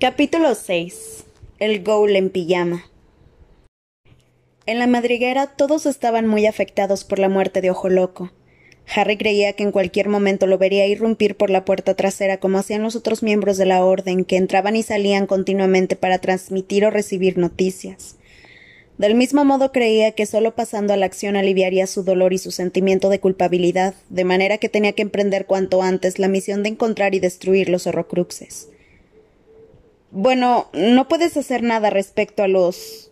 Capítulo 6. El Ghoul en pijama. En la madriguera todos estaban muy afectados por la muerte de Ojo Loco. Harry creía que en cualquier momento lo vería irrumpir por la puerta trasera como hacían los otros miembros de la Orden, que entraban y salían continuamente para transmitir o recibir noticias. Del mismo modo creía que solo pasando a la acción aliviaría su dolor y su sentimiento de culpabilidad, de manera que tenía que emprender cuanto antes la misión de encontrar y destruir los horrocruxes. Bueno, no puedes hacer nada respecto a los.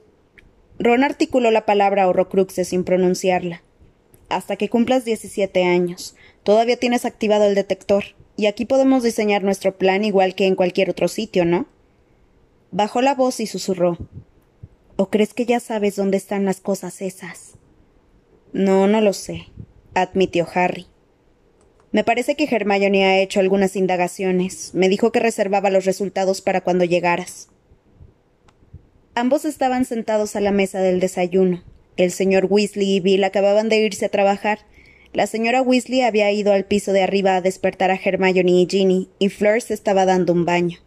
Ron articuló la palabra horrocruxes sin pronunciarla. Hasta que cumplas diecisiete años. Todavía tienes activado el detector, y aquí podemos diseñar nuestro plan igual que en cualquier otro sitio, ¿no? Bajó la voz y susurró. ¿O crees que ya sabes dónde están las cosas esas? No, no lo sé, admitió Harry. Me parece que Hermione ha hecho algunas indagaciones. Me dijo que reservaba los resultados para cuando llegaras. Ambos estaban sentados a la mesa del desayuno. El señor Weasley y Bill acababan de irse a trabajar. La señora Weasley había ido al piso de arriba a despertar a Hermione y Ginny, y Fleur se estaba dando un baño.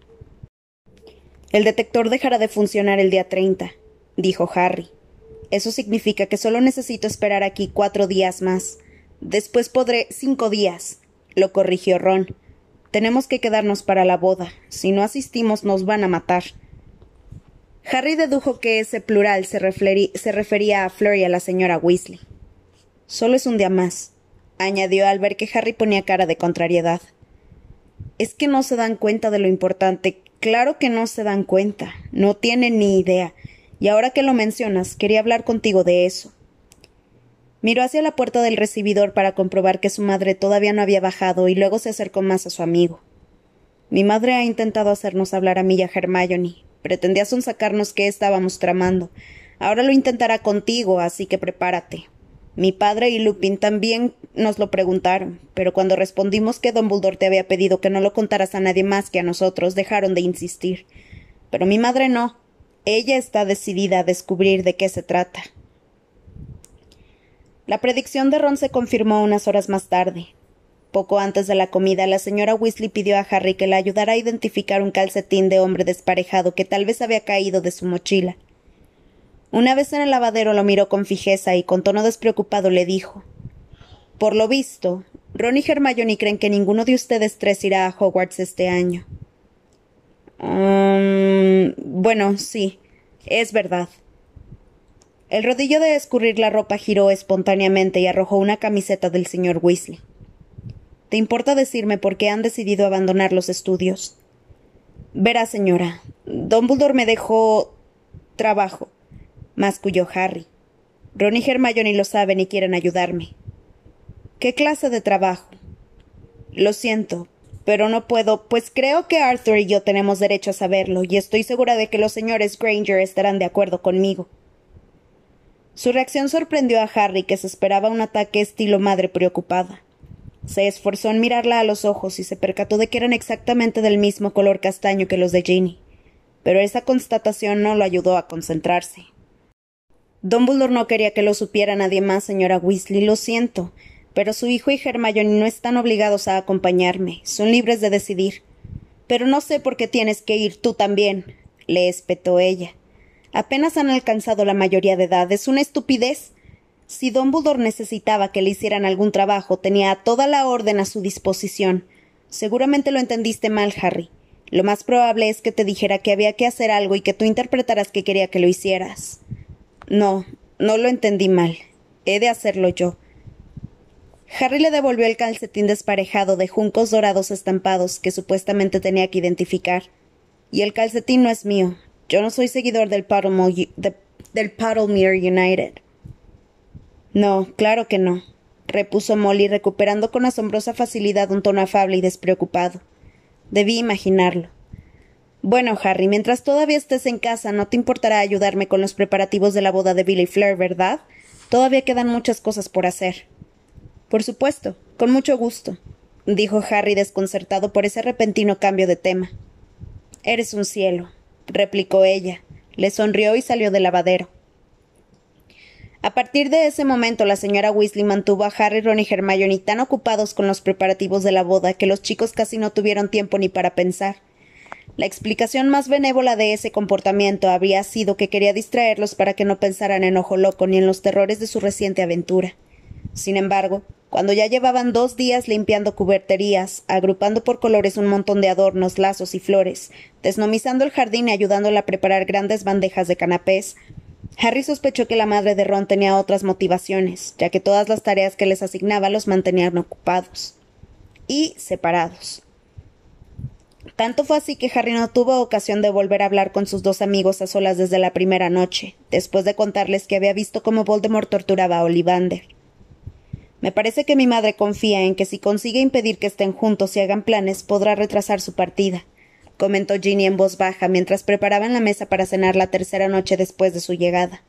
El detector dejará de funcionar el día treinta dijo Harry. Eso significa que solo necesito esperar aquí cuatro días más. Después podré cinco días, lo corrigió Ron. Tenemos que quedarnos para la boda. Si no asistimos nos van a matar. Harry dedujo que ese plural se, refería a Fleur y a la señora Weasley. Solo es un día más, añadió al ver que Harry ponía cara de contrariedad. Es que no se dan cuenta de lo importante. Claro que no se dan cuenta. No tienen ni idea. Y ahora que lo mencionas, quería hablar contigo de eso. Miró hacia la puerta del recibidor para comprobar que su madre todavía no había bajado y luego se acercó más a su amigo. Mi madre ha intentado hacernos hablar a mí y a Hermione. Pretendía sonsacarnos qué estábamos tramando. Ahora lo intentará contigo, así que prepárate. Mi padre y Lupin también nos lo preguntaron, pero cuando respondimos que Dumbledore te había pedido que no lo contaras a nadie más que a nosotros, dejaron de insistir. Pero mi madre no, ella está decidida a descubrir de qué se trata. La predicción de Ron se confirmó unas horas más tarde. Poco antes de la comida, la señora Weasley pidió a Harry que la ayudara a identificar un calcetín de hombre desparejado que tal vez había caído de su mochila. Una vez en el lavadero lo miró con fijeza y con tono despreocupado le dijo Por lo visto, Ron y Hermione creen que ninguno de ustedes tres irá a Hogwarts este año. Um, bueno, sí, es verdad. El rodillo de escurrir la ropa giró espontáneamente y arrojó una camiseta del señor Weasley. ¿Te importa decirme por qué han decidido abandonar los estudios? Verá, señora, Dumbledore me dejó trabajo, masculló Harry. Ron y Hermione lo saben y quieren ayudarme. ¿Qué clase de trabajo? Lo siento, pero no puedo, pues creo que Arthur y yo tenemos derecho a saberlo, y estoy segura de que los señores Granger estarán de acuerdo conmigo. Su reacción sorprendió a Harry, que se esperaba un ataque estilo madre preocupada. Se esforzó en mirarla a los ojos y se percató de que eran exactamente del mismo color castaño que los de Ginny. Pero esa constatación no lo ayudó a concentrarse. Dumbledore no quería que lo supiera nadie más, señora Weasley, lo siento pero su hijo y Hermione no están obligados a acompañarme, son libres de decidir. Pero no sé por qué tienes que ir tú también, le espetó ella. Apenas han alcanzado la mayoría de edad, es una estupidez. Si Dumbledore necesitaba que le hicieran algún trabajo, tenía toda la orden a su disposición. Seguramente lo entendiste mal, Harry. Lo más probable es que te dijera que había que hacer algo y que tú interpretaras que quería que lo hicieras. No, no lo entendí mal. He de hacerlo yo. Harry le devolvió el calcetín desparejado de juncos dorados estampados que supuestamente tenía que identificar. Y el calcetín no es mío. Yo no soy seguidor del, del Puddlemere United. No, claro que no, repuso Molly, recuperando con asombrosa facilidad un tono afable y despreocupado. Debí imaginarlo. Bueno, Harry, mientras todavía estés en casa, no te importará ayudarme con los preparativos de la boda de Billy Fleur, ¿verdad? Todavía quedan muchas cosas por hacer. Por supuesto, con mucho gusto, dijo Harry desconcertado por ese repentino cambio de tema. Eres un cielo, replicó ella. Le sonrió y salió del lavadero. A partir de ese momento, la señora Weasley mantuvo a Harry, Ron y Hermione tan ocupados con los preparativos de la boda que los chicos casi no tuvieron tiempo ni para pensar. La explicación más benévola de ese comportamiento habría sido que quería distraerlos para que no pensaran en Ojo Loco ni en los terrores de su reciente aventura. Sin embargo, cuando ya llevaban dos días limpiando cuberterías, agrupando por colores un montón de adornos, lazos y flores, desnomizando el jardín y ayudándola a preparar grandes bandejas de canapés, Harry sospechó que la madre de Ron tenía otras motivaciones, ya que todas las tareas que les asignaba los mantenían ocupados y separados. Tanto fue así que Harry no tuvo ocasión de volver a hablar con sus dos amigos a solas desde la primera noche, después de contarles que había visto cómo Voldemort torturaba a Ollivander. Me parece que mi madre confía en que si consigue impedir que estén juntos y hagan planes, podrá retrasar su partida, comentó Ginny en voz baja mientras preparaban la mesa para cenar la tercera noche después de su llegada.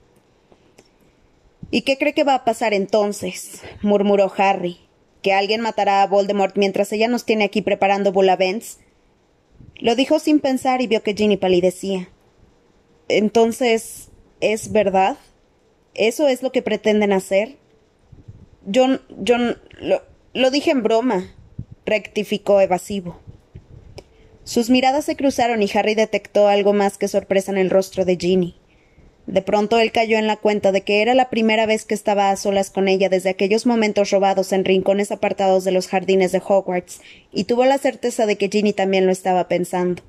¿Y qué cree que va a pasar entonces? murmuró Harry. ¿Que alguien matará a Voldemort mientras ella nos tiene aquí preparando Bulavents? Lo dijo sin pensar y vio que Ginny palidecía. Entonces, ¿es verdad? ¿Eso es lo que pretenden hacer? Yo, yo lo, lo dije en broma, rectificó evasivo. Sus miradas se cruzaron y Harry detectó algo más que sorpresa en el rostro de Ginny. De pronto él cayó en la cuenta de que era la primera vez que estaba a solas con ella desde aquellos momentos robados en rincones apartados de los jardines de Hogwarts, y tuvo la certeza de que Ginny también lo estaba pensando.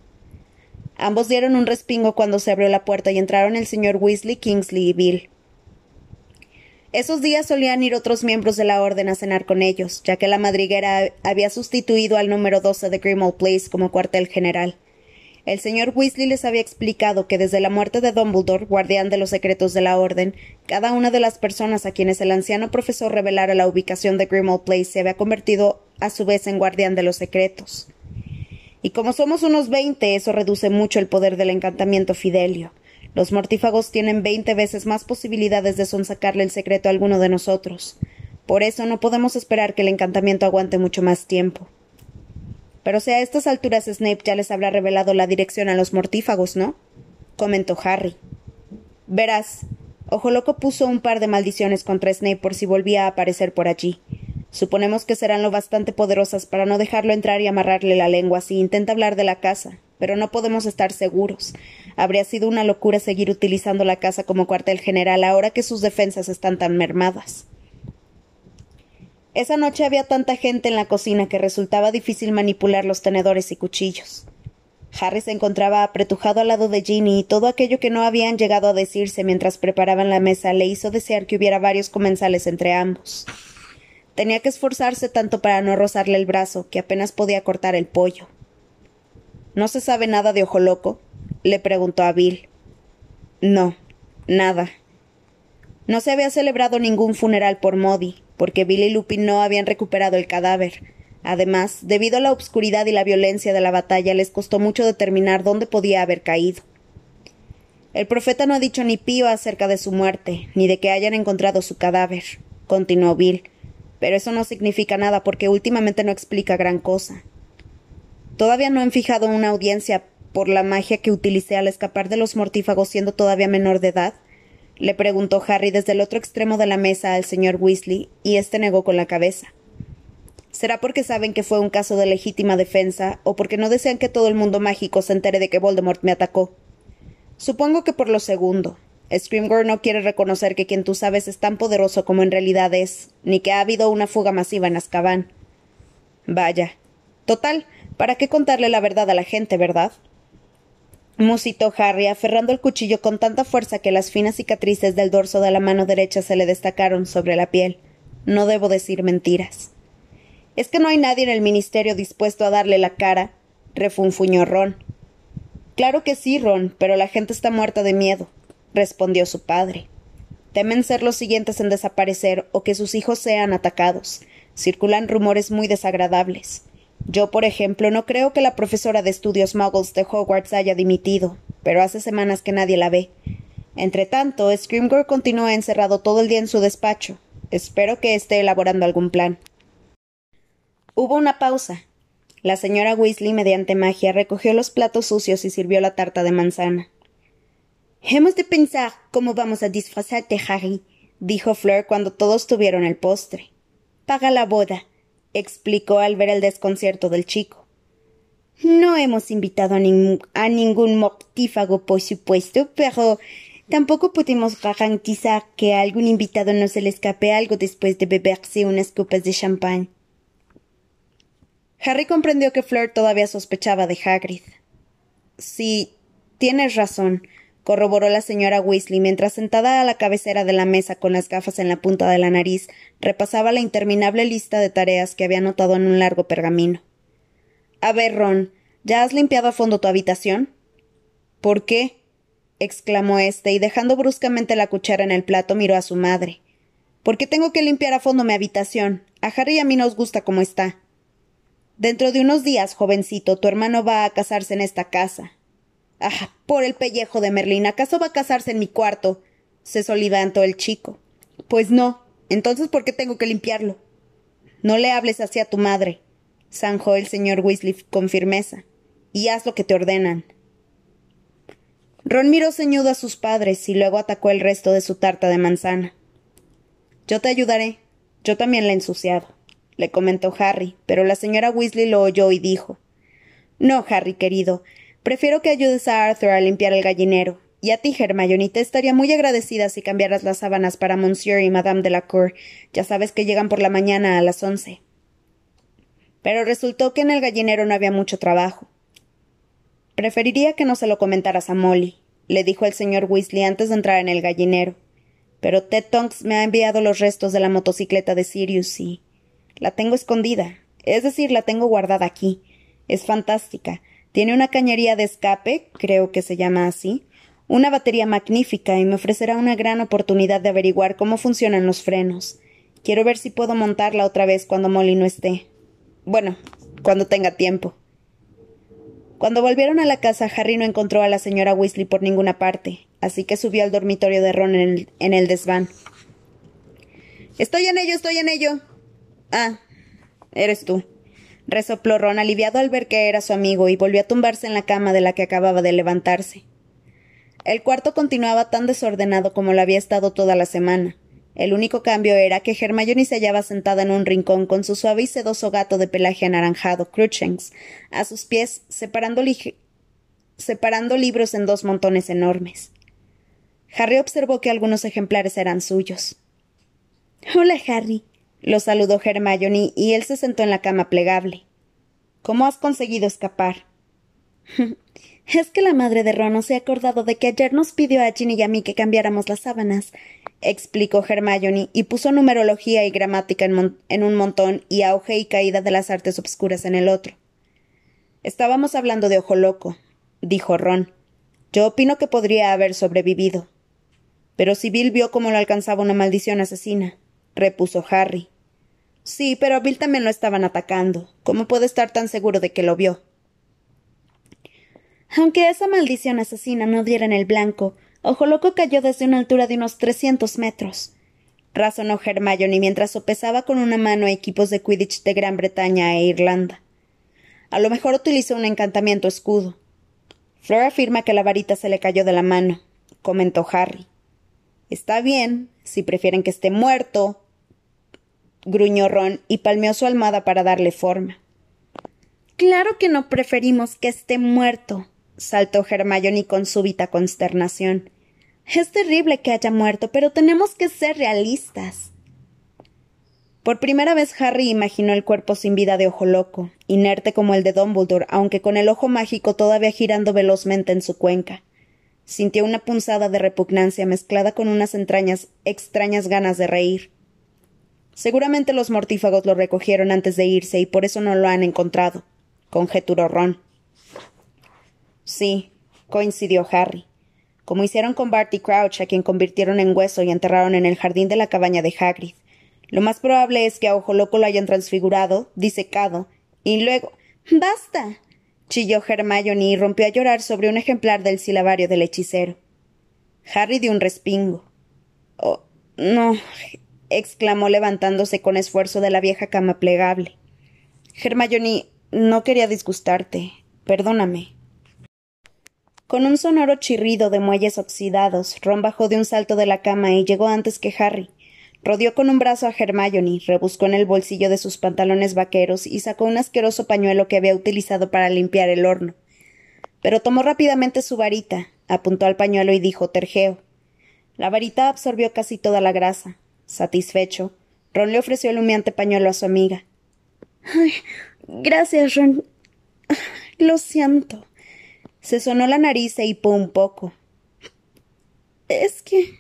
Ambos dieron un respingo cuando se abrió la puerta y entraron el señor Weasley, Kingsley y Bill. Esos días solían ir otros miembros de la orden a cenar con ellos, ya que la madriguera había sustituido al número 12 de Grimmauld Place como cuartel general. El señor Weasley les había explicado que desde la muerte de Dumbledore, guardián de los secretos de la orden, cada una de las personas a quienes el anciano profesor revelara la ubicación de Grimmauld Place se había convertido a su vez en guardián de los secretos. Y como somos unos veinte, eso reduce mucho el poder del encantamiento Fidelio. Los mortífagos tienen veinte veces más posibilidades de sonsacarle el secreto a alguno de nosotros. Por eso no podemos esperar que el encantamiento aguante mucho más tiempo. Pero si a estas alturas Snape ya les habrá revelado la dirección a los mortífagos, ¿no? comentó Harry. Verás, Ojo Loco puso un par de maldiciones contra Snape por si volvía a aparecer por allí. Suponemos que serán lo bastante poderosas para no dejarlo entrar y amarrarle la lengua si intenta hablar de la casa, pero no podemos estar seguros. Habría sido una locura seguir utilizando la casa como cuartel general ahora que sus defensas están tan mermadas. Esa noche había tanta gente en la cocina que resultaba difícil manipular los tenedores y cuchillos. Harry se encontraba apretujado al lado de Ginny y todo aquello que no habían llegado a decirse mientras preparaban la mesa le hizo desear que hubiera varios comensales entre ambos. Tenía que esforzarse tanto para no rozarle el brazo que apenas podía cortar el pollo. ¿No se sabe nada de Ojo Loco? le preguntó a Bill. No, nada. No se había celebrado ningún funeral por Modi, porque Bill y Lupin no habían recuperado el cadáver. Además, debido a la obscuridad y la violencia de la batalla, les costó mucho determinar dónde podía haber caído. El profeta no ha dicho ni pío acerca de su muerte, ni de que hayan encontrado su cadáver, continuó Bill. Pero eso no significa nada porque últimamente no explica gran cosa. ¿Todavía no han fijado una audiencia por la magia que utilicé al escapar de los mortífagos siendo todavía menor de edad? le preguntó Harry desde el otro extremo de la mesa al señor Weasley, y éste negó con la cabeza. ¿Será porque saben que fue un caso de legítima defensa, o porque no desean que todo el mundo mágico se entere de que Voldemort me atacó? Supongo que por lo segundo. Scrimgeour no quiere reconocer que quien tú sabes es tan poderoso como en realidad es, ni que ha habido una fuga masiva en Azkaban. Vaya. Total, ¿Para qué contarle la verdad a la gente, verdad? musitó Harry, aferrando el cuchillo con tanta fuerza que las finas cicatrices del dorso de la mano derecha se le destacaron sobre la piel. No debo decir mentiras. Es que no hay nadie en el ministerio dispuesto a darle la cara, refunfuñó Ron. Claro que sí, Ron, pero la gente está muerta de miedo, respondió su padre. Temen ser los siguientes en desaparecer o que sus hijos sean atacados. Circulan rumores muy desagradables. Yo, por ejemplo, no creo que la profesora de estudios muggles de Hogwarts haya dimitido, pero hace semanas que nadie la ve. Entretanto, Scrimgeour continúa encerrado todo el día en su despacho. Espero que esté elaborando algún plan. Hubo una pausa. La señora Weasley, mediante magia, recogió los platos sucios y sirvió la tarta de manzana. Hemos de pensar cómo vamos a disfrazarte, Harry, dijo Fleur cuando todos tuvieron el postre. Paga la boda explicó al ver el desconcierto del chico. No hemos invitado a, ningún mortífago, por supuesto, pero tampoco podemos garantizar que a algún invitado no se le escape algo después de beberse unas copas de champán. Harry comprendió que Fleur todavía sospechaba de Hagrid. Sí, tienes razón, corroboró la señora Weasley mientras sentada a la cabecera de la mesa con las gafas en la punta de la nariz repasaba la interminable lista de tareas que había anotado en un largo pergamino. A ver, Ron, ¿ya has limpiado a fondo tu habitación? ¿Por qué? exclamó éste y dejando bruscamente la cuchara en el plato miró a su madre. ¿Por qué tengo que limpiar a fondo mi habitación? A Harry y a mí nos gusta como está. Dentro de unos días, jovencito, tu hermano va a casarse en esta casa. Ah, por el pellejo de Merlín, ¿acaso va a casarse en mi cuarto? se solidantó el chico. Pues no. Entonces, ¿por qué tengo que limpiarlo? No le hables así a tu madre zanjó el señor Weasley con firmeza, y haz lo que te ordenan. Ron miró ceñudo a sus padres y luego atacó el resto de su tarta de manzana. Yo te ayudaré. Yo también la he ensuciado, le comentó Harry, pero la señora Weasley lo oyó y dijo No, Harry, querido. Prefiero que ayudes a Arthur a limpiar el gallinero. Y a ti, Hermione, te estaría muy agradecida si cambiaras las sábanas para Monsieur y Madame Delacour. Ya sabes que llegan por la mañana a las once. Pero resultó que en el gallinero no había mucho trabajo. Preferiría que no se lo comentaras a Molly, le dijo el señor Weasley antes de entrar en el gallinero. Pero Ted Tonks me ha enviado los restos de la motocicleta de Sirius y. la tengo escondida. Es decir, la tengo guardada aquí. Es fantástica. Tiene una cañería de escape, creo que se llama así, una batería magnífica y me ofrecerá una gran oportunidad de averiguar cómo funcionan los frenos. Quiero ver si puedo montarla otra vez cuando Molly no esté. Bueno, cuando tenga tiempo. Cuando volvieron a la casa, Harry no encontró a la señora Weasley por ninguna parte, así que subió al dormitorio de Ron en el, desván. Estoy en ello, estoy en ello. Ah, eres tú. Resopló Ron, aliviado al ver que era su amigo, y volvió a tumbarse en la cama de la que acababa de levantarse. El cuarto continuaba tan desordenado como lo había estado toda la semana. El único cambio era que Hermione se hallaba sentada en un rincón con su suave y sedoso gato de pelaje anaranjado, Cruchens, a sus pies, separando, separando libros en dos montones enormes. Harry observó que algunos ejemplares eran suyos. Hola, Harry, lo saludó Hermione y él se sentó en la cama plegable. ¿Cómo has conseguido escapar? Es que la madre de Ron se ha acordado de que ayer nos pidió a Ginny y a mí que cambiáramos las sábanas, explicó Hermione, y puso numerología y gramática en, un montón y auge y caída de las artes obscuras en el otro. Estábamos hablando de Ojo Loco, dijo Ron. Yo opino que podría haber sobrevivido. Pero si Bill vio cómo lo alcanzaba una maldición asesina, repuso Harry. Sí, pero a Bill también lo estaban atacando. ¿Cómo puede estar tan seguro de que lo vio? Aunque esa maldición asesina no diera en el blanco, Ojo Loco cayó desde una altura de unos trescientos metros. Razonó Hermione mientras sopesaba con una mano equipos de Quidditch de Gran Bretaña e Irlanda. A lo mejor utilizó un encantamiento escudo. Flora afirma que la varita se le cayó de la mano, comentó Harry. Está bien, si prefieren que esté muerto, gruñó Ron y palmeó su almada para darle forma. Claro que no preferimos que esté muerto, saltó Hermione con súbita consternación. Es terrible que haya muerto, pero tenemos que ser realistas. Por primera vez Harry imaginó el cuerpo sin vida de Ojo Loco, inerte como el de Dumbledore, aunque con el ojo mágico todavía girando velozmente en su cuenca. Sintió una punzada de repugnancia mezclada con unas entrañas extrañas ganas de reír. Seguramente los mortífagos lo recogieron antes de irse y por eso no lo han encontrado, conjeturó Ron. Sí, coincidió Harry. Como hicieron con Barty Crouch, a quien convirtieron en hueso y enterraron en el jardín de la cabaña de Hagrid. Lo más probable es que a Ojo Loco lo hayan transfigurado, disecado, y luego. ¡Basta! chilló Hermione y rompió a llorar sobre un ejemplar del silabario del hechicero. Harry dio un respingo. Oh, no, exclamó levantándose con esfuerzo de la vieja cama plegable. Hermione, no quería disgustarte. Perdóname. Con un sonoro chirrido de muelles oxidados, Ron bajó de un salto de la cama y llegó antes que Harry. Rodeó con un brazo a Hermione, rebuscó en el bolsillo de sus pantalones vaqueros y sacó un asqueroso pañuelo que había utilizado para limpiar el horno. Pero tomó rápidamente su varita, apuntó al pañuelo y dijo tergeo. La varita absorbió casi toda la grasa. Satisfecho, Ron le ofreció el humeante pañuelo a su amiga. Ay, gracias, Ron. Lo siento. Se sonó la nariz e hipó un poco. Es que.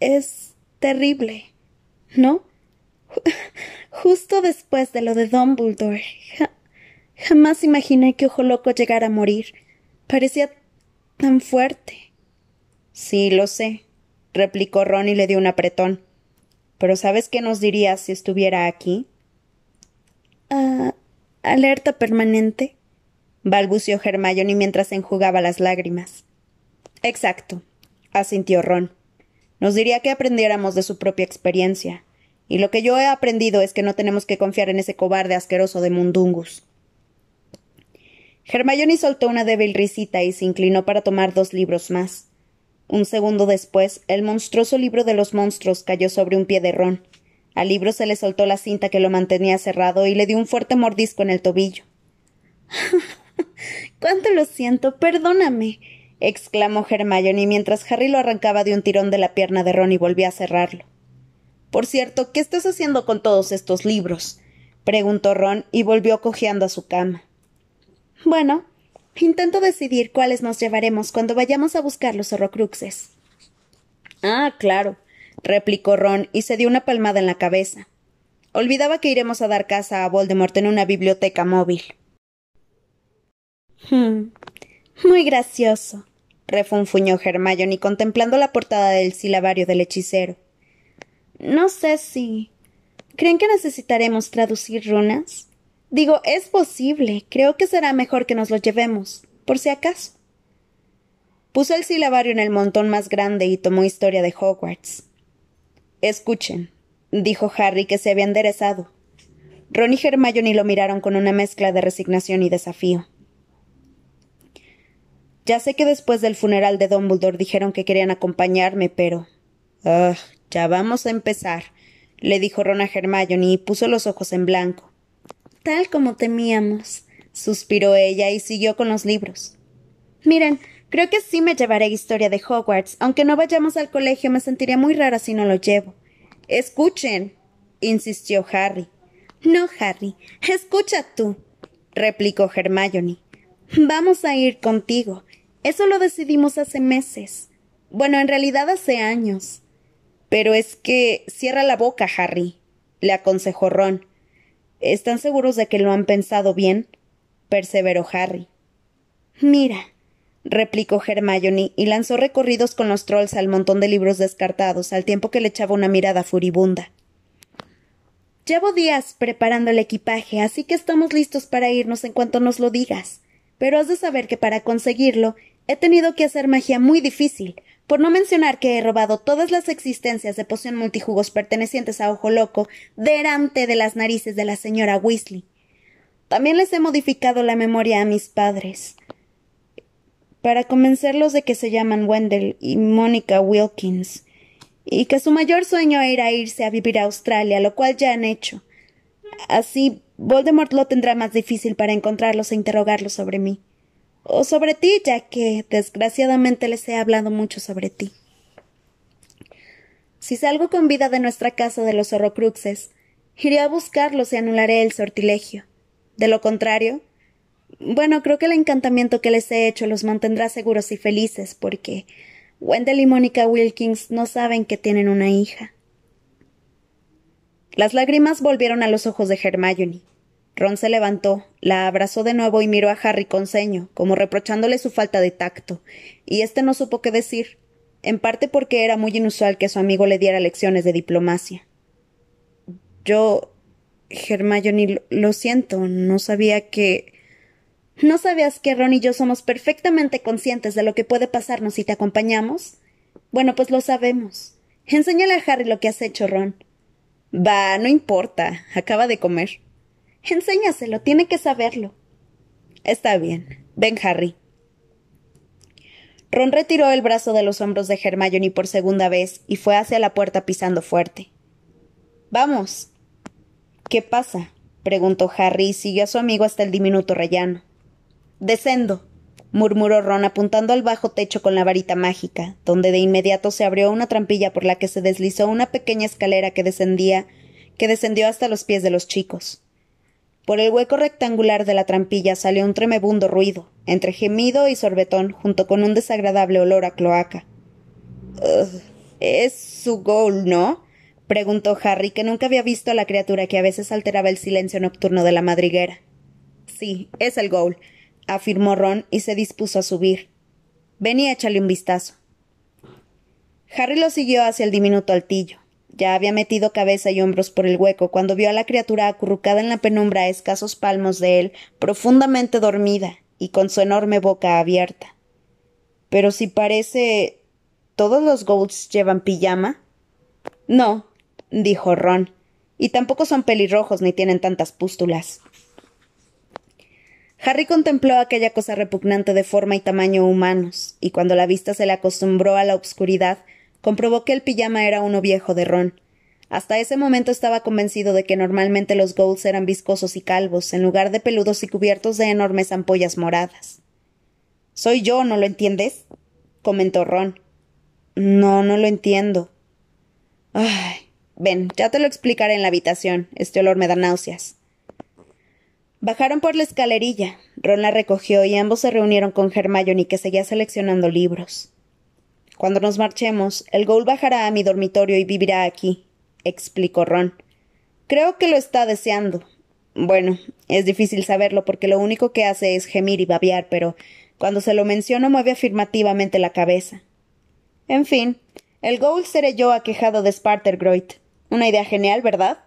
es terrible. ¿No? Justo después de lo de Dumbledore. jamás imaginé que Ojo Loco llegara a morir. Parecía tan fuerte. Sí, lo sé, replicó Ron y le dio un apretón. Pero ¿sabes qué nos diría si estuviera aquí? Ah, alerta permanente, balbuceó Hermione mientras enjugaba las lágrimas. Exacto, asintió Ron. Nos diría que aprendiéramos de su propia experiencia. Y lo que yo he aprendido es que no tenemos que confiar en ese cobarde asqueroso de Mundungus. Hermione soltó una débil risita y se inclinó para tomar dos libros más. Un segundo después, el monstruoso libro de los monstruos cayó sobre un pie de Ron. Al libro se le soltó la cinta que lo mantenía cerrado y le dio un fuerte mordisco en el tobillo. Cuánto lo siento, perdóname, exclamó Hermione mientras Harry lo arrancaba de un tirón de la pierna de Ron y volvía a cerrarlo. Por cierto, ¿qué estás haciendo con todos estos libros? preguntó Ron y volvió cojeando a su cama. Bueno, intento decidir cuáles nos llevaremos cuando vayamos a buscar los horrocruxes. Ah, claro, replicó Ron y se dio una palmada en la cabeza. Olvidaba que iremos a dar casa a Voldemort en una biblioteca móvil. Hmm. Muy gracioso, refunfuñó Hermione contemplando la portada del silabario del hechicero. No sé si. ¿Creen que necesitaremos traducir runas? Digo, es posible. Creo que será mejor que nos lo llevemos, por si acaso. Puso el silabario en el montón más grande y tomó historia de Hogwarts. Escuchen, dijo Harry, que se había enderezado. Ron y Hermione lo miraron con una mezcla de resignación y desafío. Ya sé que después del funeral de Dumbledore dijeron que querían acompañarme, pero. Ah, ya vamos a empezar, le dijo Ron a Hermione y puso los ojos en blanco. Tal como temíamos, suspiró ella y siguió con los libros. Miren, Creo que sí me llevaré historia de Hogwarts. Aunque no vayamos al colegio, me sentiría muy rara si no lo llevo. Escuchen, insistió Harry. No, Harry, escucha tú, replicó Hermione. Vamos a ir contigo. Eso lo decidimos hace meses. Bueno, en realidad hace años. Pero es que cierra la boca, Harry, le aconsejó Ron. ¿Están seguros de que lo han pensado bien? perseveró Harry. Mira, replicó Hermione y lanzó recorridos con los trolls al montón de libros descartados, al tiempo que le echaba una mirada furibunda. Llevo días preparando el equipaje, así que estamos listos para irnos en cuanto nos lo digas. Pero has de saber que para conseguirlo he tenido que hacer magia muy difícil, por no mencionar que he robado todas las existencias de poción multijugos pertenecientes a Ojo Loco delante de las narices de la señora Weasley. También les he modificado la memoria a mis padres para convencerlos de que se llaman Wendell y Mónica Wilkins, y que su mayor sueño era irse a vivir a Australia, lo cual ya han hecho. Así Voldemort lo tendrá más difícil para encontrarlos e interrogarlos sobre mí. O sobre ti, ya que desgraciadamente les he hablado mucho sobre ti. Si salgo con vida de nuestra casa de los horrocruxes, iré a buscarlos y anularé el sortilegio. De lo contrario, bueno, creo que el encantamiento que les he hecho los mantendrá seguros y felices, porque Wendell y Mónica Wilkins no saben que tienen una hija. Las lágrimas volvieron a los ojos de Hermione. Ron se levantó, la abrazó de nuevo y miró a Harry con ceño, como reprochándole su falta de tacto, y éste no supo qué decir, en parte porque era muy inusual que su amigo le diera lecciones de diplomacia. Yo. Hermione, lo siento, no sabía que. ¿No sabías que Ron y yo somos perfectamente conscientes de lo que puede pasarnos si te acompañamos? Bueno, pues lo sabemos. Enséñale a Harry lo que has hecho, Ron. Va, no importa. Acaba de comer. Enséñaselo, tiene que saberlo. Está bien. Ven, Harry. Ron retiró el brazo de los hombros de Hermione por segunda vez y fue hacia la puerta pisando fuerte. Vamos. ¿Qué pasa? preguntó Harry y siguió a su amigo hasta el diminuto rellano. Descendo, murmuró Ron apuntando al bajo techo con la varita mágica, donde de inmediato se abrió una trampilla por la que se deslizó una pequeña escalera que descendía, que descendió hasta los pies de los chicos. Por el hueco rectangular de la trampilla salió un tremebundo ruido, entre gemido y sorbetón, junto con un desagradable olor a cloaca. es su gol, ¿no? preguntó Harry, que nunca había visto a la criatura que a veces alteraba el silencio nocturno de la madriguera. Sí, es el ghoul, afirmó Ron y se dispuso a subir. Ven y échale un vistazo. Harry lo siguió hacia el diminuto altillo. Ya había metido cabeza y hombros por el hueco cuando vio a la criatura acurrucada en la penumbra a escasos palmos de él, profundamente dormida y con su enorme boca abierta. Pero si parece. ¿Todos los Golds llevan pijama? No, dijo Ron, y tampoco son pelirrojos ni tienen tantas pústulas. Harry contempló aquella cosa repugnante de forma y tamaño humanos, y cuando la vista se le acostumbró a la obscuridad, comprobó que el pijama era uno viejo de ron. Hasta ese momento estaba convencido de que normalmente los Golds eran viscosos y calvos, en lugar de peludos y cubiertos de enormes ampollas moradas. Soy yo, ¿no lo entiendes? comentó Ron. No, no lo entiendo. Ay. Ven, ya te lo explicaré en la habitación. Este olor me da náuseas. Bajaron por la escalerilla. Ron la recogió y ambos se reunieron con Hermione, que seguía seleccionando libros. Cuando nos marchemos, el Ghoul bajará a mi dormitorio y vivirá aquí, explicó Ron. Creo que lo está deseando. Bueno, es difícil saberlo porque lo único que hace es gemir y babear, pero cuando se lo menciono mueve afirmativamente la cabeza. En fin, el Ghoul seré yo aquejado de Spartergroit. Una idea genial, ¿verdad?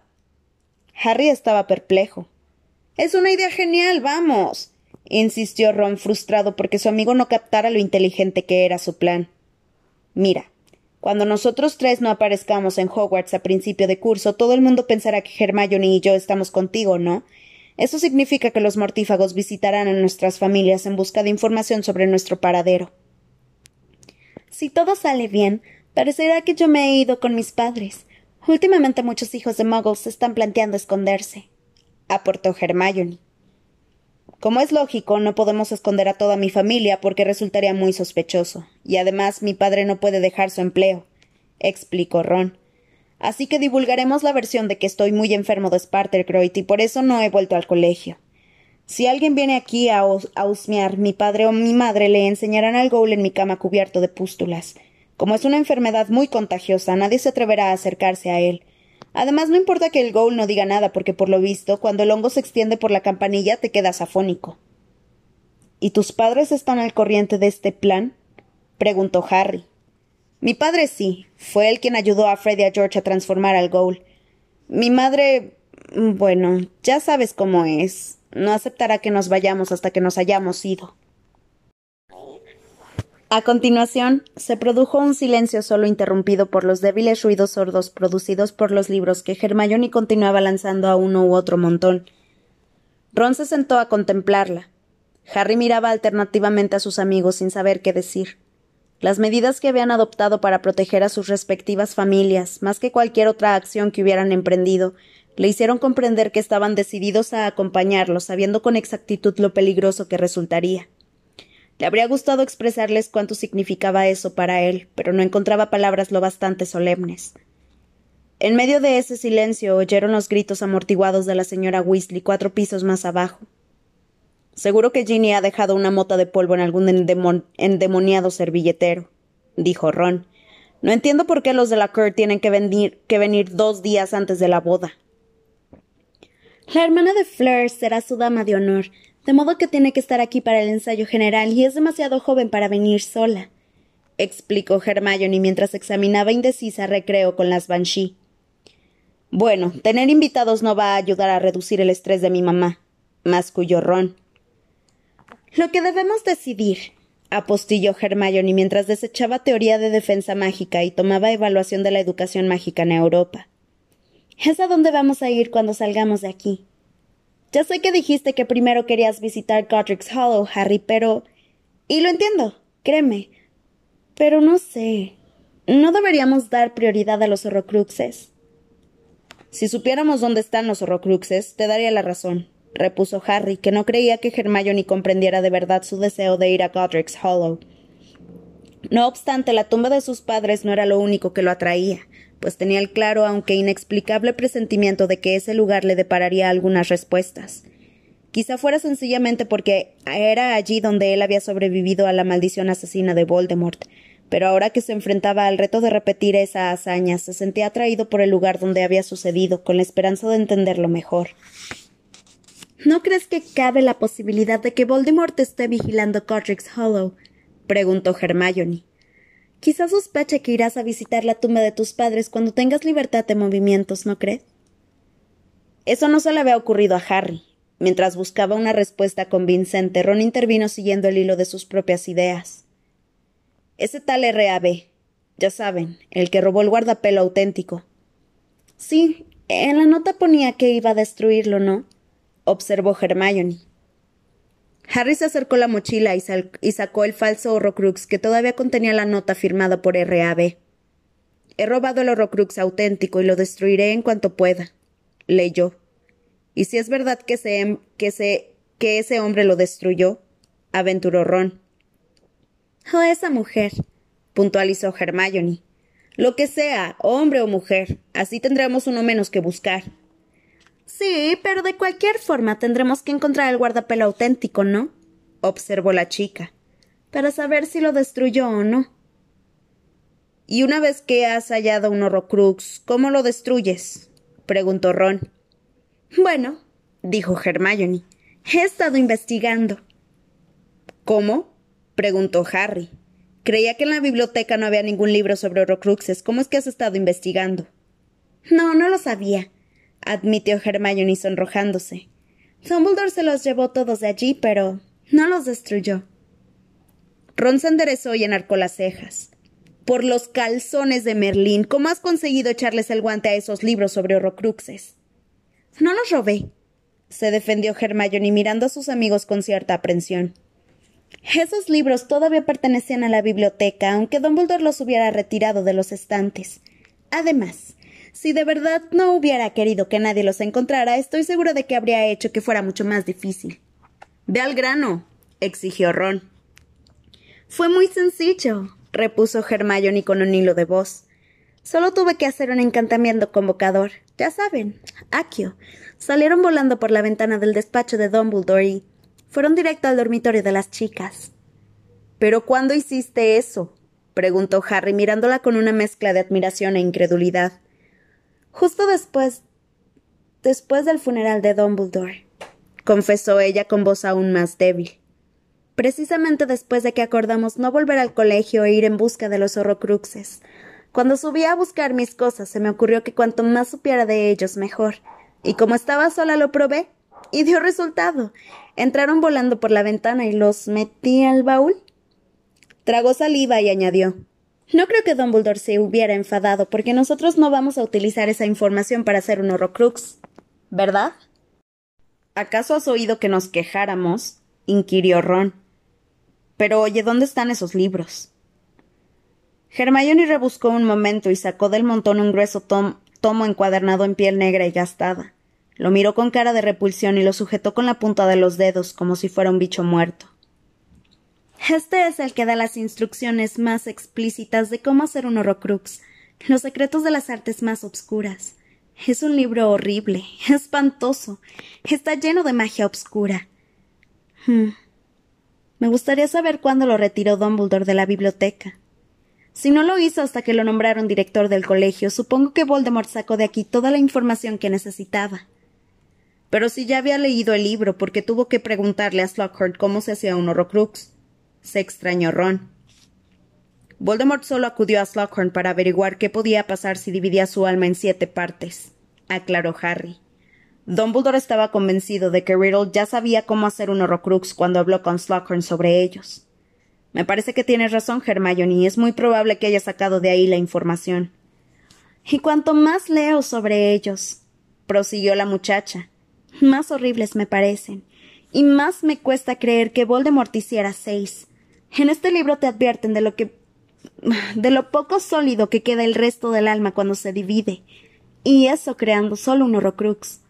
Harry estaba perplejo. Es una idea genial, vamos. insistió Ron frustrado porque su amigo no captara lo inteligente que era su plan. Mira, cuando nosotros tres no aparezcamos en Hogwarts a principio de curso, todo el mundo pensará que Hermione y yo estamos contigo, ¿no? Eso significa que los mortífagos visitarán a nuestras familias en busca de información sobre nuestro paradero. Si todo sale bien, parecerá que yo me he ido con mis padres. Últimamente muchos hijos de muggles están planteando esconderse, aportó Hermione. Como es lógico, no podemos esconder a toda mi familia porque resultaría muy sospechoso. Y además mi padre no puede dejar su empleo, explicó Ron. Así que divulgaremos la versión de que estoy muy enfermo de Spartercroit y por eso no he vuelto al colegio. Si alguien viene aquí a, husmear, mi padre o mi madre le enseñarán al ghoul en mi cama cubierto de pústulas. Como es una enfermedad muy contagiosa, nadie se atreverá a acercarse a él. Además, no importa que el ghoul no diga nada, porque por lo visto, cuando el hongo se extiende por la campanilla, te quedas afónico. ¿Y tus padres están al corriente de este plan? preguntó Harry. Mi padre sí. Fue él quien ayudó a Fred y a George a transformar al ghoul. Mi madre. bueno, ya sabes cómo es. No aceptará que nos vayamos hasta que nos hayamos ido. A continuación, se produjo un silencio solo interrumpido por los débiles ruidos sordos producidos por los libros que Hermione continuaba lanzando a uno u otro montón. Ron se sentó a contemplarla. Harry miraba alternativamente a sus amigos sin saber qué decir. Las medidas que habían adoptado para proteger a sus respectivas familias, más que cualquier otra acción que hubieran emprendido, le hicieron comprender que estaban decididos a acompañarlos, sabiendo con exactitud lo peligroso que resultaría. Le habría gustado expresarles cuánto significaba eso para él, pero no encontraba palabras lo bastante solemnes. En medio de ese silencio oyeron los gritos amortiguados de la señora Weasley cuatro pisos más abajo. Seguro que Ginny ha dejado una mota de polvo en algún endemoniado servilletero, dijo Ron. No entiendo por qué los de la Cur tienen que venir, que venir dos días antes de la boda. La hermana de Fleur será su dama de honor, de modo que tiene que estar aquí para el ensayo general y es demasiado joven para venir sola, explicó Hermione mientras examinaba indecisa recreo con las Banshee. Bueno, tener invitados no va a ayudar a reducir el estrés de mi mamá, masculló Ron. Lo que debemos decidir, apostilló Hermione mientras desechaba teoría de defensa mágica y tomaba evaluación de la educación mágica en Europa. Es a dónde vamos a ir cuando salgamos de aquí. Ya sé que dijiste que primero querías visitar Godric's Hollow, Harry, pero. Y lo entiendo, créeme. Pero no sé. No deberíamos dar prioridad a los horrocruxes. Si supiéramos dónde están los horrocruxes, te daría la razón, repuso Harry, que no creía que Hermione comprendiera de verdad su deseo de ir a Godric's Hollow. No obstante, la tumba de sus padres no era lo único que lo atraía, pues tenía el claro, aunque inexplicable presentimiento de que ese lugar le depararía algunas respuestas. Quizá fuera sencillamente porque era allí donde él había sobrevivido a la maldición asesina de Voldemort, pero ahora que se enfrentaba al reto de repetir esa hazaña, se sentía atraído por el lugar donde había sucedido, con la esperanza de entenderlo mejor. ¿No crees que cabe la posibilidad de que Voldemort esté vigilando Godric's Hollow? preguntó Hermione. Quizás sospeche que irás a visitar la tumba de tus padres cuando tengas libertad de movimientos, ¿no crees? Eso no se le había ocurrido a Harry. Mientras buscaba una respuesta convincente, Ron intervino siguiendo el hilo de sus propias ideas. Ese tal R.A.B. Ya saben, el que robó el guardapelo auténtico. Sí, en la nota ponía que iba a destruirlo, ¿no? observó Hermione. Harry se acercó la mochila y, sacó el falso Horrocrux que todavía contenía la nota firmada por R.A.B. He robado el Horrocrux auténtico y lo destruiré en cuanto pueda. Leyó. Y si es verdad que, se, que, que ese hombre lo destruyó, aventuró Ron. Oh, esa mujer, puntualizó Hermione. Lo que sea, hombre o mujer, así tendremos uno menos que buscar. Sí, pero de cualquier forma tendremos que encontrar el guardapelo auténtico, ¿no? observó la chica, para saber si lo destruyó o no. Y una vez que has hallado un horrocrux, ¿cómo lo destruyes? preguntó Ron. Bueno, dijo Hermione, he estado investigando. ¿Cómo? preguntó Harry. Creía que en la biblioteca no había ningún libro sobre Horrocruxes. ¿Cómo es que has estado investigando? No, no lo sabía, admitió Hermione sonrojándose. Dumbledore se los llevó todos de allí, pero no los destruyó. Ron se enderezó y enarcó las cejas. Por los calzones de Merlín, ¿cómo has conseguido echarles el guante a esos libros sobre Horrocruxes? No los robé, se defendió Hermione mirando a sus amigos con cierta aprensión. Esos libros todavía pertenecían a la biblioteca, aunque Dumbledore los hubiera retirado de los estantes. Además, si de verdad no hubiera querido que nadie los encontrara, estoy seguro de que habría hecho que fuera mucho más difícil. Ve al grano, exigió Ron. Fue muy sencillo, repuso Hermione con un hilo de voz. Solo tuve que hacer un encantamiento convocador. Ya saben, Akio. Salieron volando por la ventana del despacho de Dumbledore y fueron directo al dormitorio de las chicas. ¿Pero cuándo hiciste eso? preguntó Harry mirándola con una mezcla de admiración e incredulidad. Justo después. después del funeral de Dumbledore, confesó ella con voz aún más débil. Precisamente después de que acordamos no volver al colegio e ir en busca de los horrocruxes. Cuando subí a buscar mis cosas se me ocurrió que cuanto más supiera de ellos mejor. Y como estaba sola lo probé. Y dio resultado. Entraron volando por la ventana y los metí al baúl. Tragó saliva y añadió No creo que Dumbledore se hubiera enfadado, porque nosotros no vamos a utilizar esa información para hacer un horrocrux. ¿Verdad? ¿Acaso has oído que nos quejáramos? inquirió Ron. Pero oye, ¿dónde están esos libros? Hermione rebuscó un momento y sacó del montón un grueso tomo encuadernado en piel negra y gastada. Lo miró con cara de repulsión y lo sujetó con la punta de los dedos como si fuera un bicho muerto. Este es el que da las instrucciones más explícitas de cómo hacer un horrocrux, los secretos de las artes más obscuras. Es un libro horrible, espantoso, está lleno de magia obscura. Hmm. Me gustaría saber cuándo lo retiró Dumbledore de la biblioteca. Si no lo hizo hasta que lo nombraron director del colegio, supongo que Voldemort sacó de aquí toda la información que necesitaba. Pero si ya había leído el libro, porque tuvo que preguntarle a Slughorn cómo se hacía un horrocrux? Se extrañó Ron. Voldemort solo acudió a Slughorn para averiguar qué podía pasar si dividía su alma en siete partes, aclaró Harry. Dumbledore estaba convencido de que Riddle ya sabía cómo hacer un horrocrux cuando habló con Slughorn sobre ellos. Me parece que tienes razón, Hermione, y es muy probable que haya sacado de ahí la información. Y cuanto más leo sobre ellos, prosiguió la muchacha, más horribles me parecen, y más me cuesta creer que Voldemort hiciera seis. En este libro te advierten de lo que de lo poco sólido que queda el resto del alma cuando se divide, y eso creando solo un horrocrux.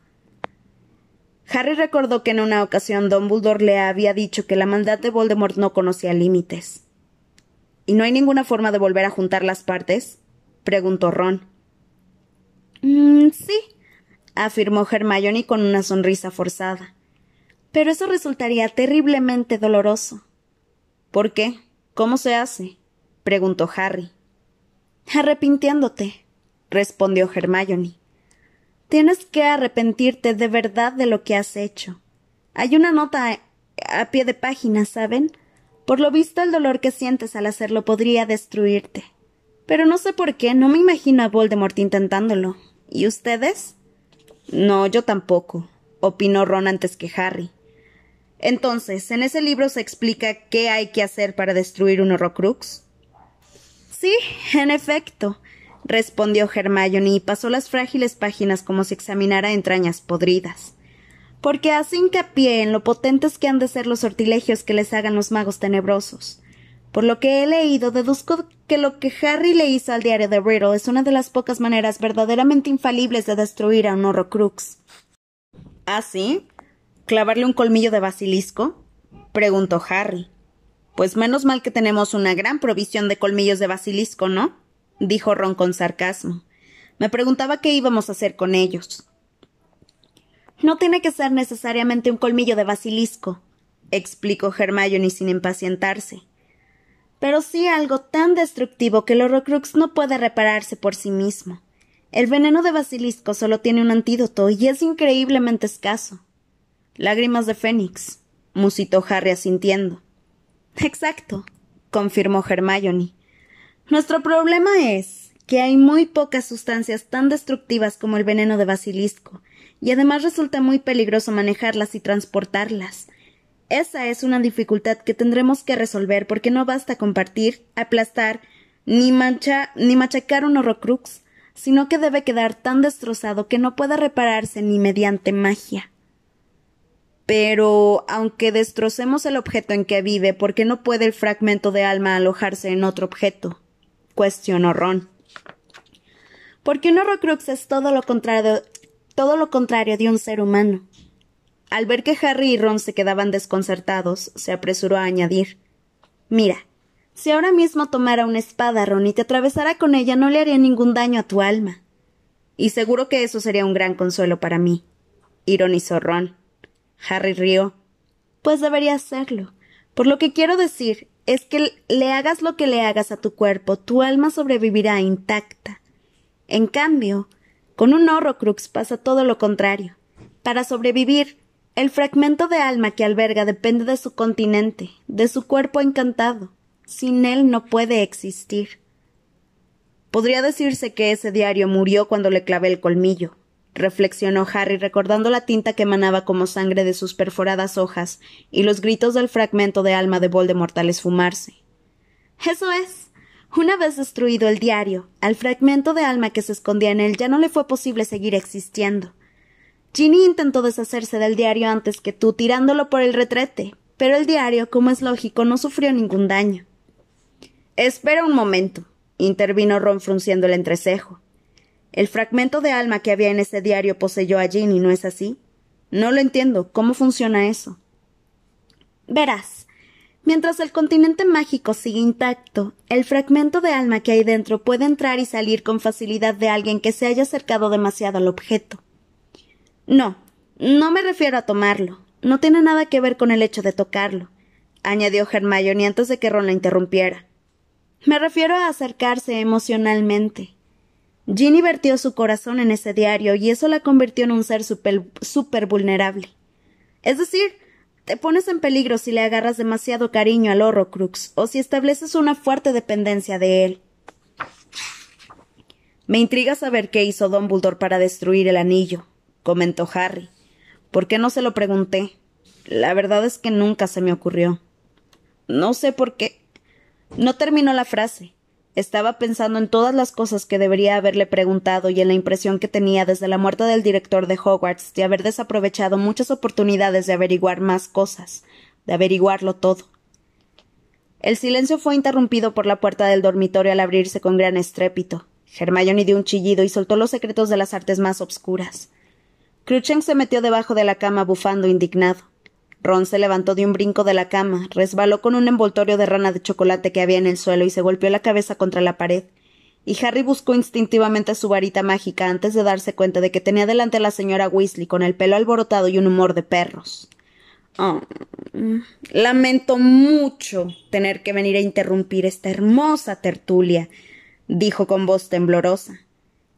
Harry recordó que en una ocasión Dumbledore le había dicho que la maldad de Voldemort no conocía límites. ¿Y no hay ninguna forma de volver a juntar las partes? preguntó Ron. Mm, sí, afirmó Hermione con una sonrisa forzada. Pero eso resultaría terriblemente doloroso. ¿Por qué? ¿Cómo se hace? preguntó Harry. Arrepintiéndote, respondió Hermione. Tienes que arrepentirte de verdad de lo que has hecho. Hay una nota a pie de página, ¿saben? Por lo visto el dolor que sientes al hacerlo podría destruirte. Pero no sé por qué, no me imagino a Voldemort intentándolo. ¿Y ustedes? No, yo tampoco, opinó Ron antes que Harry. Entonces, ¿en ese libro se explica qué hay que hacer para destruir un Horrocrux? Sí, en efecto, respondió Hermione y pasó las frágiles páginas como si examinara entrañas podridas. Porque hace hincapié en lo potentes que han de ser los sortilegios que les hagan los magos tenebrosos. Por lo que he leído, deduzco que lo que Harry le hizo al diario de Riddle es una de las pocas maneras verdaderamente infalibles de destruir a un Horrocrux. ¿Ah, sí? ¿Clavarle un colmillo de basilisco? preguntó Harry. Pues menos mal que tenemos una gran provisión de colmillos de basilisco, ¿no? dijo Ron con sarcasmo. Me preguntaba qué íbamos a hacer con ellos. No tiene que ser necesariamente un colmillo de basilisco, explicó Hermione sin impacientarse pero sí algo tan destructivo que el Horrocrux no puede repararse por sí mismo. El veneno de basilisco solo tiene un antídoto y es increíblemente escaso. Lágrimas de Fénix, musitó Harry asintiendo. Exacto, confirmó Hermione. Nuestro problema es que hay muy pocas sustancias tan destructivas como el veneno de basilisco, y además resulta muy peligroso manejarlas y transportarlas. Esa es una dificultad que tendremos que resolver porque no basta compartir, aplastar, ni, mancha, ni machacar un horrocrux, sino que debe quedar tan destrozado que no pueda repararse ni mediante magia. Pero, aunque destrocemos el objeto en que vive, ¿por qué no puede el fragmento de alma alojarse en otro objeto? cuestionó Ron. Porque un horrocrux es todo lo contrario, todo lo contrario de un ser humano. Al ver que Harry y Ron se quedaban desconcertados, se apresuró a añadir Mira, si ahora mismo tomara una espada, Ron, y te atravesara con ella, no le haría ningún daño a tu alma. Y seguro que eso sería un gran consuelo para mí, ironizó Ron. Harry rió. Pues debería hacerlo. Por lo que quiero decir es que le hagas lo que le hagas a tu cuerpo, tu alma sobrevivirá intacta. En cambio, con un Horrocrux pasa todo lo contrario. Para sobrevivir, el fragmento de alma que alberga depende de su continente, de su cuerpo encantado. Sin él no puede existir. Podría decirse que ese diario murió cuando le clavé el colmillo, reflexionó Harry recordando la tinta que emanaba como sangre de sus perforadas hojas y los gritos del fragmento de alma de Voldemort al esfumarse. Eso es. Una vez destruido el diario, al fragmento de alma que se escondía en él ya no le fue posible seguir existiendo. Ginny intentó deshacerse del diario antes que tú, tirándolo por el retrete, pero el diario, como es lógico, no sufrió ningún daño. Espera un momento, intervino Ron frunciendo el entrecejo. El fragmento de alma que había en ese diario poseyó a Ginny, ¿no es así? No lo entiendo. ¿Cómo funciona eso? Verás. Mientras el continente mágico sigue intacto, el fragmento de alma que hay dentro puede entrar y salir con facilidad de alguien que se haya acercado demasiado al objeto. No, no me refiero a tomarlo. No tiene nada que ver con el hecho de tocarlo, añadió Hermione antes de que Ron la interrumpiera. Me refiero a acercarse emocionalmente. Ginny vertió su corazón en ese diario y eso la convirtió en un ser súper vulnerable. Es decir, te pones en peligro si le agarras demasiado cariño al Horrocrux o si estableces una fuerte dependencia de él. Me intriga saber qué hizo Dumbledore para destruir el anillo, comentó Harry. ¿Por qué no se lo pregunté? La verdad es que nunca se me ocurrió. No sé por qué. No terminó la frase. Estaba pensando en todas las cosas que debería haberle preguntado y en la impresión que tenía desde la muerte del director de Hogwarts de haber desaprovechado muchas oportunidades de averiguar más cosas, de averiguarlo todo. El silencio fue interrumpido por la puerta del dormitorio al abrirse con gran estrépito. Hermione dio un chillido y soltó los secretos de las artes más obscuras. Crucheng se metió debajo de la cama bufando indignado. Ron se levantó de un brinco de la cama, resbaló con un envoltorio de rana de chocolate que había en el suelo y se golpeó la cabeza contra la pared. Y Harry buscó instintivamente su varita mágica antes de darse cuenta de que tenía delante a la señora Weasley con el pelo alborotado y un humor de perros. Oh, lamento mucho tener que venir a interrumpir esta hermosa tertulia, dijo con voz temblorosa.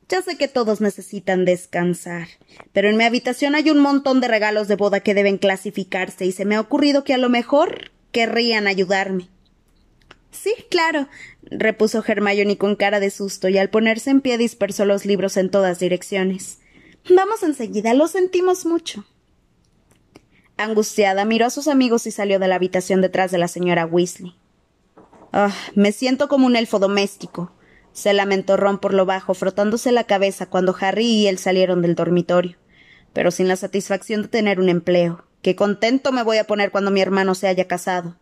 Ya sé que todos necesitan descansar, pero en mi habitación hay un montón de regalos de boda que deben clasificarse y se me ha ocurrido que a lo mejor querrían ayudarme. Sí, claro, repuso Hermione con cara de susto y al ponerse en pie dispersó los libros en todas direcciones. Vamos enseguida, lo sentimos mucho. Angustiada, miró a sus amigos y salió de la habitación detrás de la señora Weasley. Ah, me siento como un elfo doméstico, se lamentó Ron por lo bajo, frotándose la cabeza cuando Harry y él salieron del dormitorio, pero sin la satisfacción de tener un empleo. Qué contento me voy a poner cuando mi hermano se haya casado.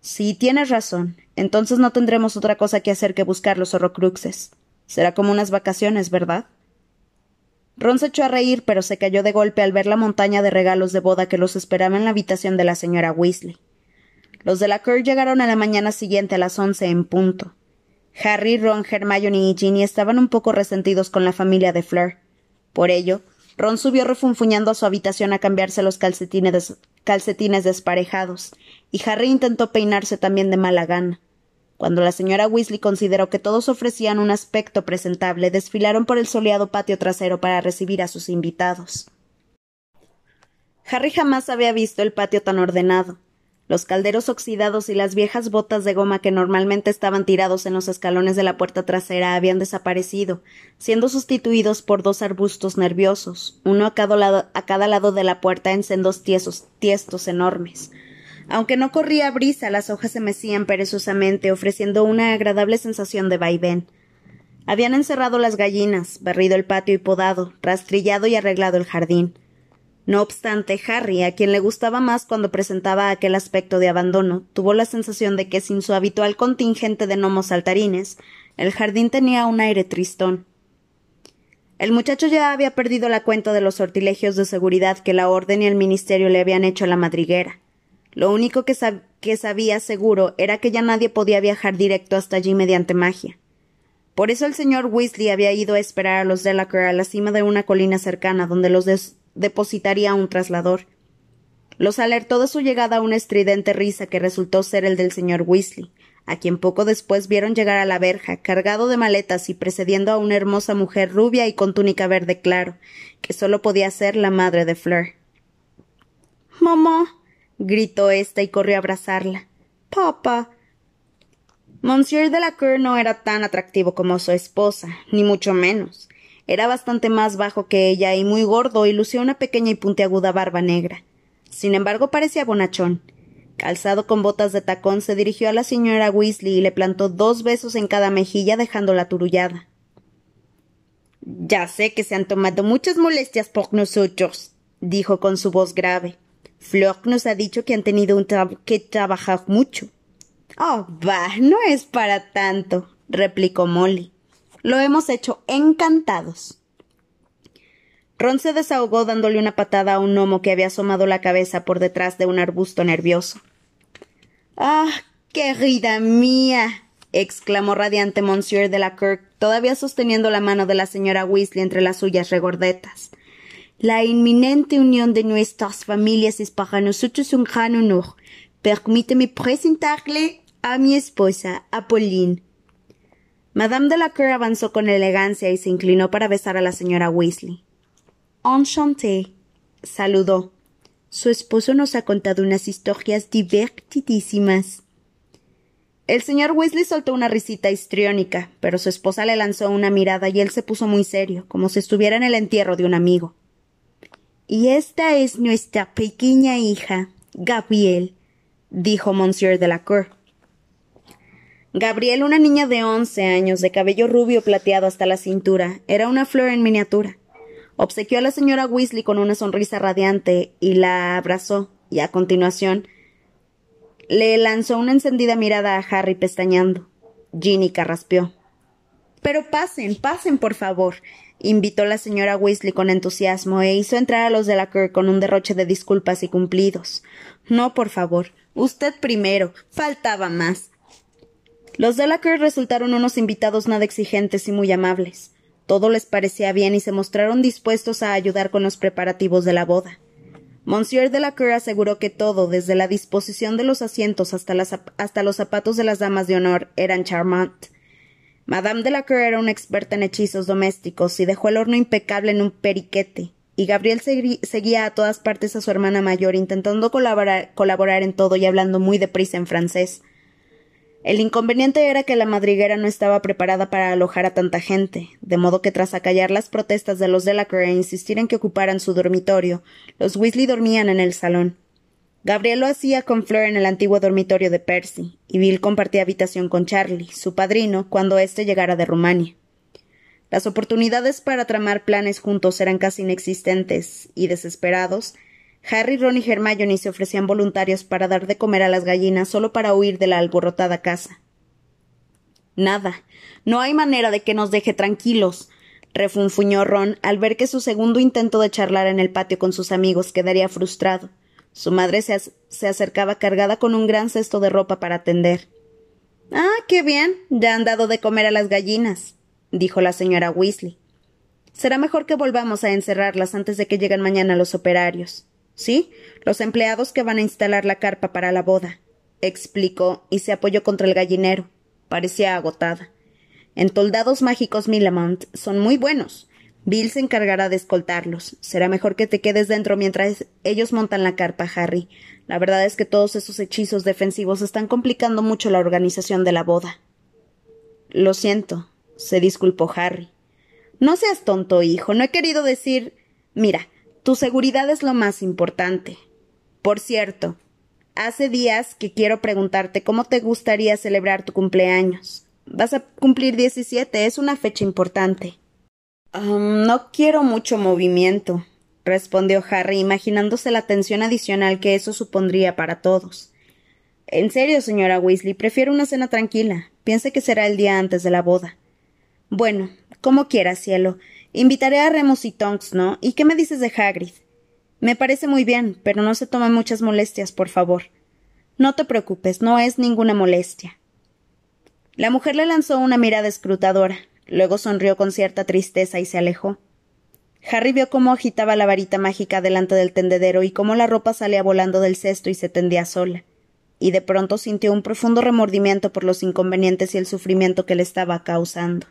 Sí, tienes razón. Entonces no tendremos otra cosa que hacer que buscar los horrocruxes. Será como unas vacaciones, ¿verdad? Ron se echó a reír, pero se cayó de golpe al ver la montaña de regalos de boda que los esperaba en la habitación de la señora Weasley. Los de la Cur llegaron a la mañana siguiente a las once en punto. Harry, Ron, Hermione y Ginny estaban un poco resentidos con la familia de Fleur. Por ello, Ron subió refunfuñando a su habitación a cambiarse los calcetines, calcetines desparejados, y Harry intentó peinarse también de mala gana. Cuando la señora Weasley consideró que todos ofrecían un aspecto presentable, desfilaron por el soleado patio trasero para recibir a sus invitados. Harry jamás había visto el patio tan ordenado. Los calderos oxidados y las viejas botas de goma que normalmente estaban tirados en los escalones de la puerta trasera habían desaparecido, siendo sustituidos por dos arbustos nerviosos, uno a cada lado, a cada lado de la puerta en sendos tiesos, tiestos enormes. Aunque no corría brisa, las hojas se mecían perezosamente, ofreciendo una agradable sensación de vaivén. Habían encerrado las gallinas, barrido el patio y podado, rastrillado y arreglado el jardín. No obstante, Harry, a quien le gustaba más cuando presentaba aquel aspecto de abandono, tuvo la sensación de que sin su habitual contingente de gnomos saltarines, el jardín tenía un aire tristón. El muchacho ya había perdido la cuenta de los sortilegios de seguridad que la orden y el ministerio le habían hecho a la madriguera. Lo único que, sabía seguro era que ya nadie podía viajar directo hasta allí mediante magia. Por eso el señor Weasley había ido a esperar a los Delacour a la cima de una colina cercana donde los depositaría un traslador. Los alertó de su llegada una estridente risa que resultó ser el del señor Weasley, a quien poco después vieron llegar a la verja, cargado de maletas y precediendo a una hermosa mujer rubia y con túnica verde claro, que solo podía ser la madre de Fleur. Mamá. gritó ésta y corrió a abrazarla. Papá. Monsieur de la Cour no era tan atractivo como su esposa, ni mucho menos. Era bastante más bajo que ella y muy gordo y lucía una pequeña y puntiaguda barba negra. Sin embargo, parecía bonachón. Calzado con botas de tacón, se dirigió a la señora Weasley y le plantó dos besos en cada mejilla, dejándola turullada. Ya sé que se han tomado muchas molestias por nosotros, dijo con su voz grave. Flor nos ha dicho que han tenido que trabajar mucho. Oh, bah, no es para tanto, replicó Molly. Lo hemos hecho encantados. Ron se desahogó dándole una patada a un gnomo que había asomado la cabeza por detrás de un arbusto nervioso. Ah, querida mía. exclamó radiante Monsieur de la Kirk, todavía sosteniendo la mano de la señora Weasley entre las suyas regordetas. La inminente unión de nuestras familias es para nosotros un gran honor. Permíteme presentarle a mi esposa, Apolline. Madame de la Cour avanzó con elegancia y se inclinó para besar a la señora Weasley. Enchanté, saludó. Su esposo nos ha contado unas historias divertidísimas. El señor Weasley soltó una risita histriónica, pero su esposa le lanzó una mirada y él se puso muy serio, como si estuviera en el entierro de un amigo. Y esta es nuestra pequeña hija, Gabriel, dijo Monsieur de la Cour. Gabriel, una niña de once años, de cabello rubio plateado hasta la cintura, era una flor en miniatura. Obsequió a la señora Weasley con una sonrisa radiante y la abrazó, y a continuación Le lanzó una encendida mirada a Harry pestañeando. Ginny carraspeó. Pero pasen, pasen, por favor, invitó la señora Weasley con entusiasmo e hizo entrar a los de la Kerr con un derroche de disculpas y cumplidos. No, por favor. Usted primero. Faltaba más. Los de la Kerr resultaron unos invitados nada exigentes y muy amables. Todo les parecía bien y se mostraron dispuestos a ayudar con los preparativos de la boda. Monsieur de la aseguró que todo, desde la disposición de los asientos hasta, los zapatos de las damas de honor, eran charmant. Madame de la era una experta en hechizos domésticos y dejó el horno impecable en un periquete, y Gabriel seguía a todas partes a su hermana mayor, intentando colaborar, colaborar en todo y hablando muy deprisa en francés. El inconveniente era que la madriguera no estaba preparada para alojar a tanta gente, de modo que tras acallar las protestas de los Delacour e insistir en que ocuparan su dormitorio, los Weasley dormían en el salón. Gabriel lo hacía con Fleur en el antiguo dormitorio de Percy, y Bill compartía habitación con Charlie, su padrino, cuando éste llegara de Rumania. Las oportunidades para tramar planes juntos eran casi inexistentes, y desesperados, Harry, Ron y Hermione se ofrecían voluntarios para dar de comer a las gallinas solo para huir de la alborotada casa. Nada. No hay manera de que nos deje tranquilos, refunfuñó Ron al ver que su segundo intento de charlar en el patio con sus amigos quedaría frustrado. Su madre se, se acercaba cargada con un gran cesto de ropa para atender. Ah, qué bien. Ya han dado de comer a las gallinas, dijo la señora Weasley. Será mejor que volvamos a encerrarlas antes de que lleguen mañana los operarios. Sí, los empleados que van a instalar la carpa para la boda, explicó y se apoyó contra el gallinero. Parecía agotada. En toldados mágicos Millamont son muy buenos. Bill se encargará de escoltarlos. Será mejor que te quedes dentro mientras ellos montan la carpa, Harry. La verdad es que todos esos hechizos defensivos están complicando mucho la organización de la boda. Lo siento, se disculpó Harry. No seas tonto, hijo. No he querido decir. Mira, tu seguridad es lo más importante. Por cierto, hace días que quiero preguntarte cómo te gustaría celebrar tu cumpleaños. Vas a cumplir diecisiete, es una fecha importante. no quiero mucho movimiento, respondió Harry, imaginándose la tensión adicional que eso supondría para todos. En serio, señora Weasley, prefiero una cena tranquila. Piense que será el día antes de la boda. Bueno, como quiera, cielo. Invitaré a Remus y Tonks, ¿no? ¿Y qué me dices de Hagrid? Me parece muy bien, pero no se tomen muchas molestias, por favor. No te preocupes, no es ninguna molestia. La mujer le lanzó una mirada escrutadora, luego sonrió con cierta tristeza y se alejó. Harry vio cómo agitaba la varita mágica delante del tendedero y cómo la ropa salía volando del cesto y se tendía sola, y de pronto sintió un profundo remordimiento por los inconvenientes y el sufrimiento que le estaba causando.